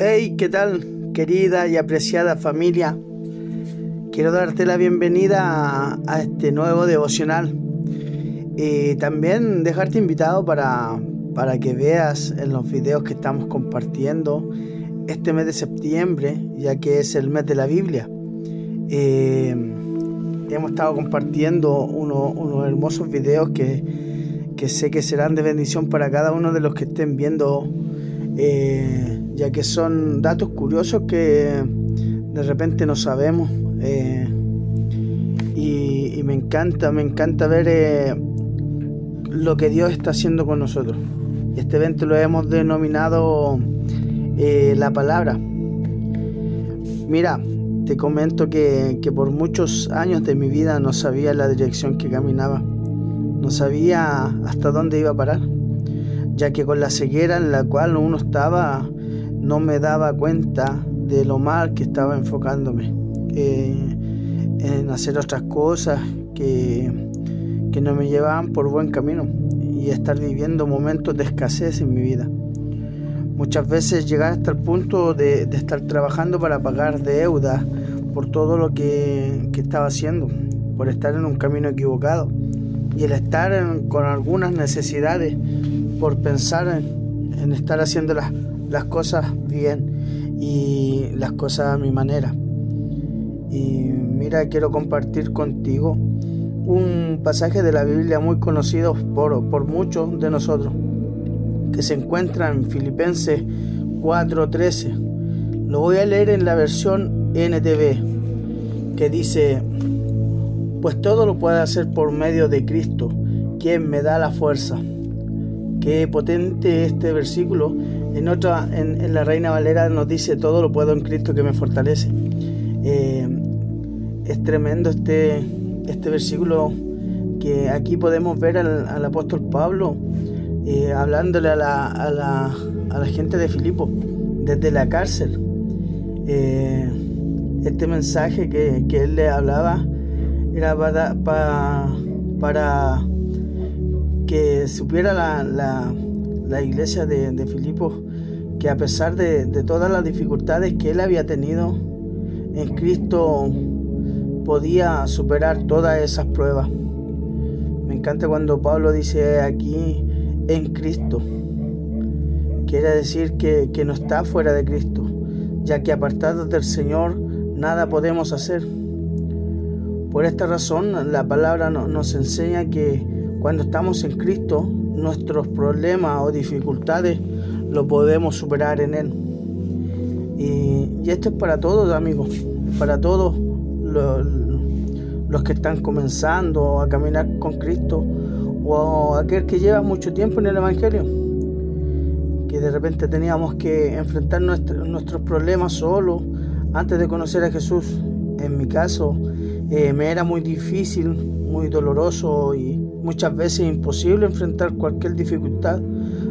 Hey, ¿qué tal, querida y apreciada familia? Quiero darte la bienvenida a, este nuevo devocional y también dejarte invitado para, para que veas en los videos que estamos compartiendo este mes de septiembre, ya que es el mes de la Biblia. Eh, hemos estado compartiendo unos hermosos videos que, que, sé que serán de bendición para cada uno de los que estén viendo. Eh, ya que son datos curiosos que de repente no sabemos. Eh, y, me encanta, me encanta ver eh, lo que Dios está haciendo con nosotros. Este evento lo hemos denominado la palabra. Mira, te comento que, que, por muchos años de mi vida no sabía la dirección que caminaba, no sabía hasta dónde iba a parar, ya que con la ceguera en la cual uno estaba no me daba cuenta de lo mal que estaba enfocándome eh, en hacer otras cosas que, que no me llevaban por buen camino y estar viviendo momentos de escasez en mi vida. Muchas veces llegar hasta el punto de, estar trabajando para pagar deudas por todo lo que, que, estaba haciendo, por estar en un camino equivocado y el estar con algunas necesidades por pensar en, estar haciendo las cosas bien y las cosas a mi manera. Y mira, quiero compartir contigo un pasaje de la Biblia muy conocido por, muchos de nosotros, que se encuentra en Filipenses 4:13. Lo voy a leer en la versión NTV, que dice, pues todo lo puede hacer por medio de Cristo, quien me da la fuerza. Qué potente este versículo en otra, en, la Reina Valera nos dice todo lo puedo en Cristo que me fortalece. Eh, es tremendo este, este versículo que aquí podemos ver al, apóstol Pablo eh, hablándole a la, a, la, a la, gente de Filipo desde la cárcel. Eh, este mensaje que, que, él le hablaba era para, para, para que supiera la, la, iglesia de, de Filipos que a pesar de, todas las dificultades que él había tenido, en Cristo podía superar todas esas pruebas. Me encanta cuando Pablo dice aquí en Cristo. Quiere decir que, no está fuera de Cristo, ya que apartados del Señor nada podemos hacer. Por esta razón la palabra nos enseña que cuando estamos en Cristo, nuestros problemas o dificultades lo podemos superar en Él. Y, esto es para todos, amigos, para todos los, que están comenzando a caminar con Cristo o aquel que lleva mucho tiempo en el Evangelio. Que de repente teníamos que enfrentar nuestros problemas solo antes de conocer a Jesús. En mi caso, eh, me era muy difícil, muy doloroso y muchas veces imposible enfrentar cualquier dificultad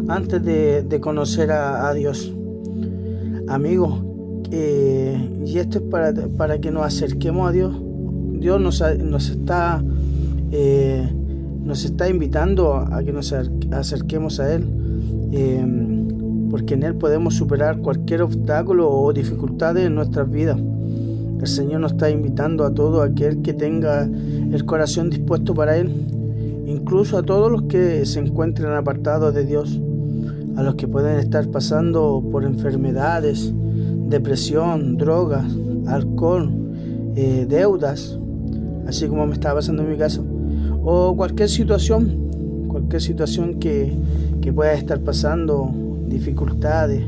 antes de, conocer a, Dios. Amigos, eh, y esto es para, para, que nos acerquemos a Dios. Dios nos, está, eh, nos está invitando a que nos acerquemos a Él, eh, porque en Él podemos superar cualquier obstáculo o dificultad en nuestras vidas. El Señor nos está invitando a todo aquel que tenga el corazón dispuesto para Él, incluso a todos los que se encuentren apartados de Dios a los que pueden estar pasando por enfermedades, depresión, drogas, alcohol, eh, deudas, así como me estaba pasando en mi caso, o cualquier situación, cualquier situación que, que pueda estar pasando, dificultades.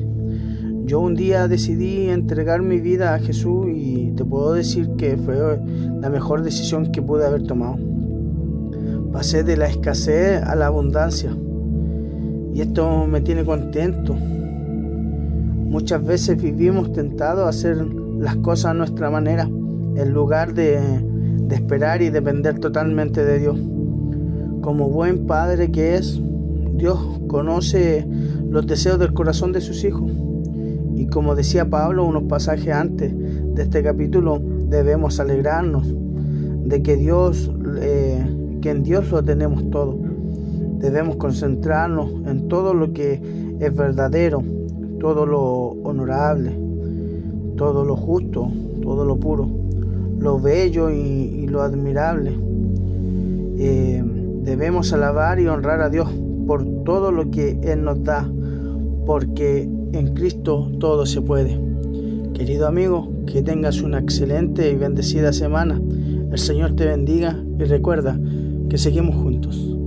Yo un día decidí entregar mi vida a Jesús y te puedo decir que fue la mejor decisión que pude haber tomado. Pasé de la escasez a la abundancia y esto me tiene contento. Muchas veces vivimos tentados a hacer las cosas a nuestra manera, en lugar de, esperar y depender totalmente de Dios. Como buen padre que es, Dios conoce los deseos del corazón de sus hijos. Y como decía Pablo unos pasajes antes de este capítulo, debemos alegrarnos de que Dios, que en Dios lo tenemos todo. Debemos concentrarnos en todo lo que es verdadero, todo lo honorable, todo lo justo, todo lo puro, lo bello y, lo admirable. Eh, debemos alabar y honrar a Dios por todo lo que Él nos da, porque en Cristo todo se puede. Querido amigo, que tengas una excelente y bendecida semana. El Señor te bendiga y recuerda que seguimos juntos.